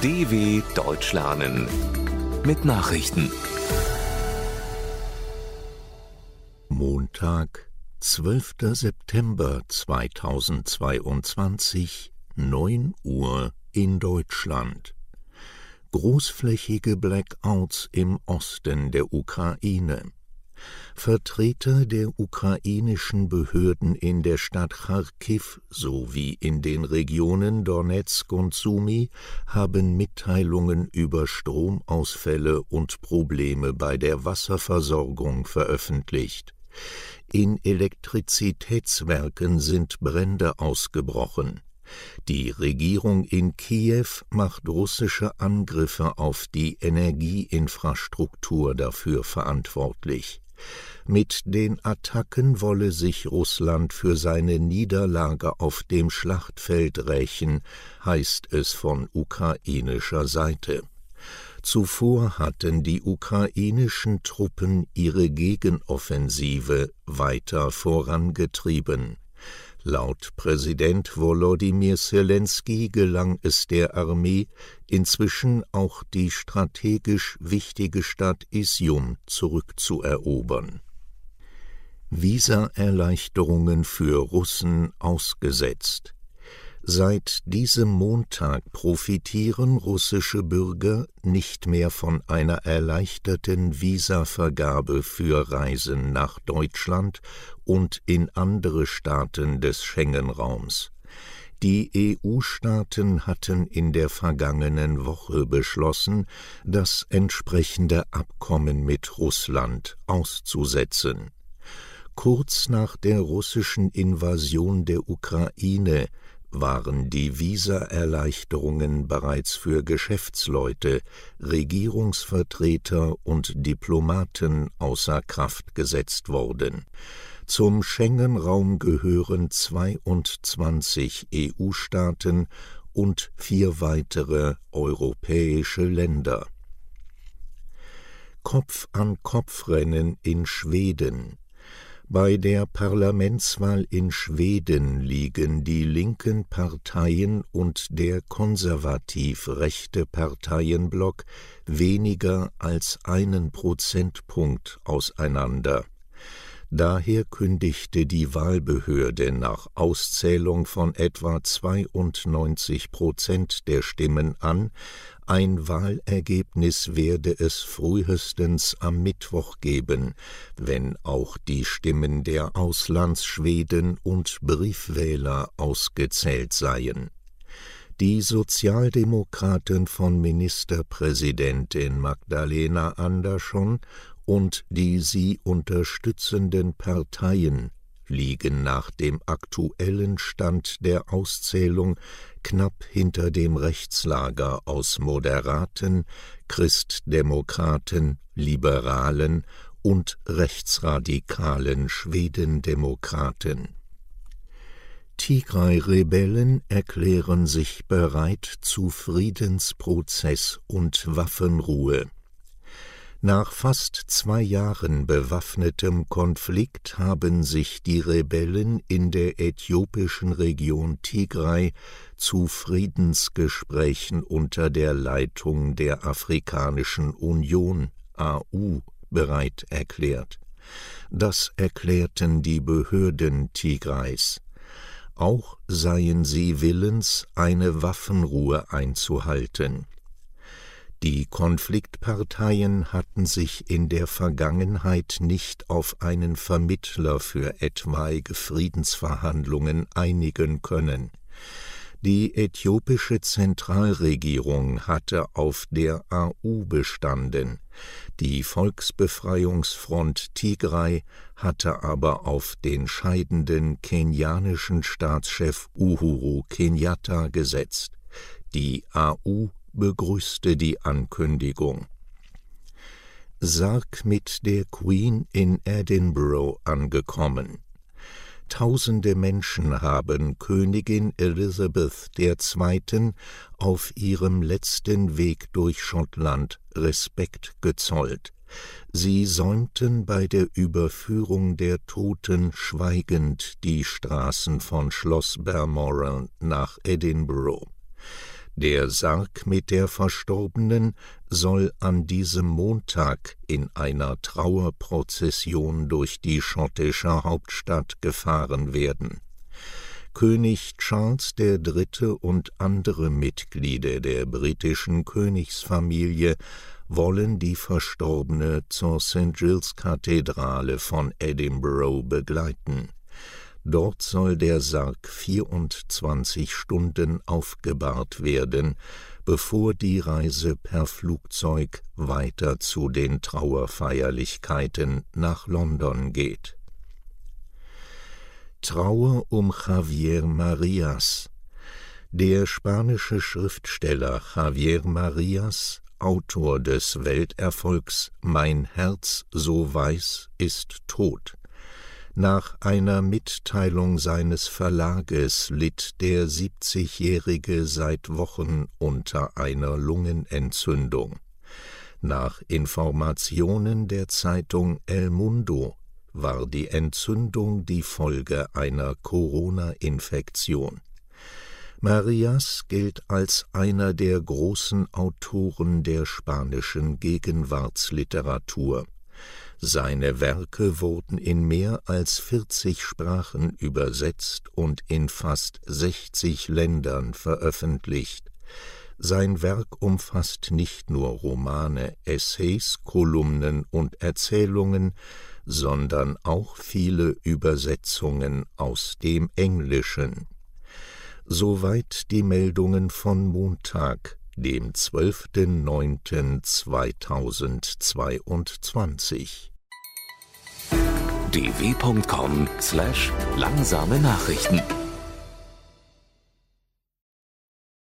DW Deutsch lernen mit Nachrichten. Montag, 12. September 2022, 9 Uhr in Deutschland. Großflächige Blackouts im Osten der Ukraine. Vertreter der ukrainischen Behörden in der Stadt Charkiw sowie in den Regionen Donetsk und Sumy haben Mitteilungen über Stromausfälle und Probleme bei der Wasserversorgung veröffentlicht. In Elektrizitätswerken sind Brände ausgebrochen. Die Regierung in Kiew macht russische Angriffe auf die Energieinfrastruktur dafür verantwortlich. Mit den Attacken wolle sich Russland für seine Niederlage auf dem Schlachtfeld rächen, heißt es von ukrainischer Seite. Zuvor hatten die ukrainischen Truppen ihre Gegenoffensive weiter vorangetrieben. Laut Präsident Volodymyr Zelensky gelang es der Armee, inzwischen auch die strategisch wichtige Stadt Isium zurückzuerobern. Visaerleichterungen für Russen ausgesetzt. Seit diesem Montag profitieren russische Bürger nicht mehr von einer erleichterten Visavergabe für Reisen nach Deutschland und in andere Staaten des Schengen-Raums. Die EU-Staaten hatten in der vergangenen Woche beschlossen, das entsprechende Abkommen mit Russland auszusetzen. Kurz nach der russischen Invasion der Ukraine waren die Visaerleichterungen bereits für Geschäftsleute, Regierungsvertreter und Diplomaten außer Kraft gesetzt worden. Zum Schengen-Raum gehören 22 EU-Staaten und vier weitere europäische Länder. Kopf-an-Kopf-Rennen in Schweden bei der Parlamentswahl in Schweden liegen die linken Parteien und der konservativ-rechte Parteienblock weniger als einen Prozentpunkt auseinander. Daher kündigte die Wahlbehörde nach Auszählung von etwa 92 Prozent der Stimmen an, ein Wahlergebnis werde es frühestens am Mittwoch geben, wenn auch die Stimmen der Auslandsschweden und Briefwähler ausgezählt seien. Die Sozialdemokraten von Ministerpräsidentin Magdalena Andersson und die sie unterstützenden Parteien liegen nach dem aktuellen Stand der Auszählung knapp hinter dem Rechtslager aus Moderaten, Christdemokraten, Liberalen und rechtsradikalen Schwedendemokraten. Tigray-Rebellen erklären sich bereit zu Friedensprozess und Waffenruhe. Nach fast zwei Jahren bewaffnetem Konflikt haben sich die Rebellen in der äthiopischen Region Tigray zu Friedensgesprächen unter der Leitung der Afrikanischen Union AU bereit erklärt. Das erklärten die Behörden Tigrays. Auch seien sie willens, eine Waffenruhe einzuhalten. Die Konfliktparteien hatten sich in der Vergangenheit nicht auf einen Vermittler für etwaige Friedensverhandlungen einigen können. Die äthiopische Zentralregierung hatte auf der AU bestanden, die Volksbefreiungsfront Tigray hatte aber auf den scheidenden kenianischen Staatschef Uhuru Kenyatta gesetzt. Die AU begrüßte die Ankündigung. Sarg mit der Queen in Edinburgh angekommen. Tausende Menschen haben Königin Elizabeth II. auf ihrem letzten Weg durch Schottland Respekt gezollt. Sie säumten bei der Überführung der Toten schweigend die Straßen von Schloss Balmoral nach Edinburgh. Der Sarg mit der Verstorbenen soll an diesem Montag in einer Trauerprozession durch die schottische Hauptstadt gefahren werden. König Charles III. und andere Mitglieder der britischen Königsfamilie wollen die Verstorbene zur St. Giles Kathedrale von Edinburgh begleiten. Dort soll der Sarg 24 Stunden aufgebahrt werden, bevor die Reise per Flugzeug weiter zu den Trauerfeierlichkeiten nach London geht. Trauer um Javier Marias Der spanische Schriftsteller Javier Marias, Autor des Welterfolgs Mein Herz so weiß, ist tot. Nach einer Mitteilung seines Verlages litt der 70-Jährige seit Wochen unter einer Lungenentzündung. Nach Informationen der Zeitung El Mundo war die Entzündung die Folge einer Corona-Infektion. Marias gilt als einer der großen Autoren der spanischen Gegenwartsliteratur. Seine Werke wurden in mehr als 40 Sprachen übersetzt und in fast 60 Ländern veröffentlicht. Sein Werk umfasst nicht nur Romane, Essays, Kolumnen und Erzählungen, sondern auch viele Übersetzungen aus dem Englischen. Soweit die Meldungen von Montag, dem 12.09.2022. dw.com/langsame Nachrichten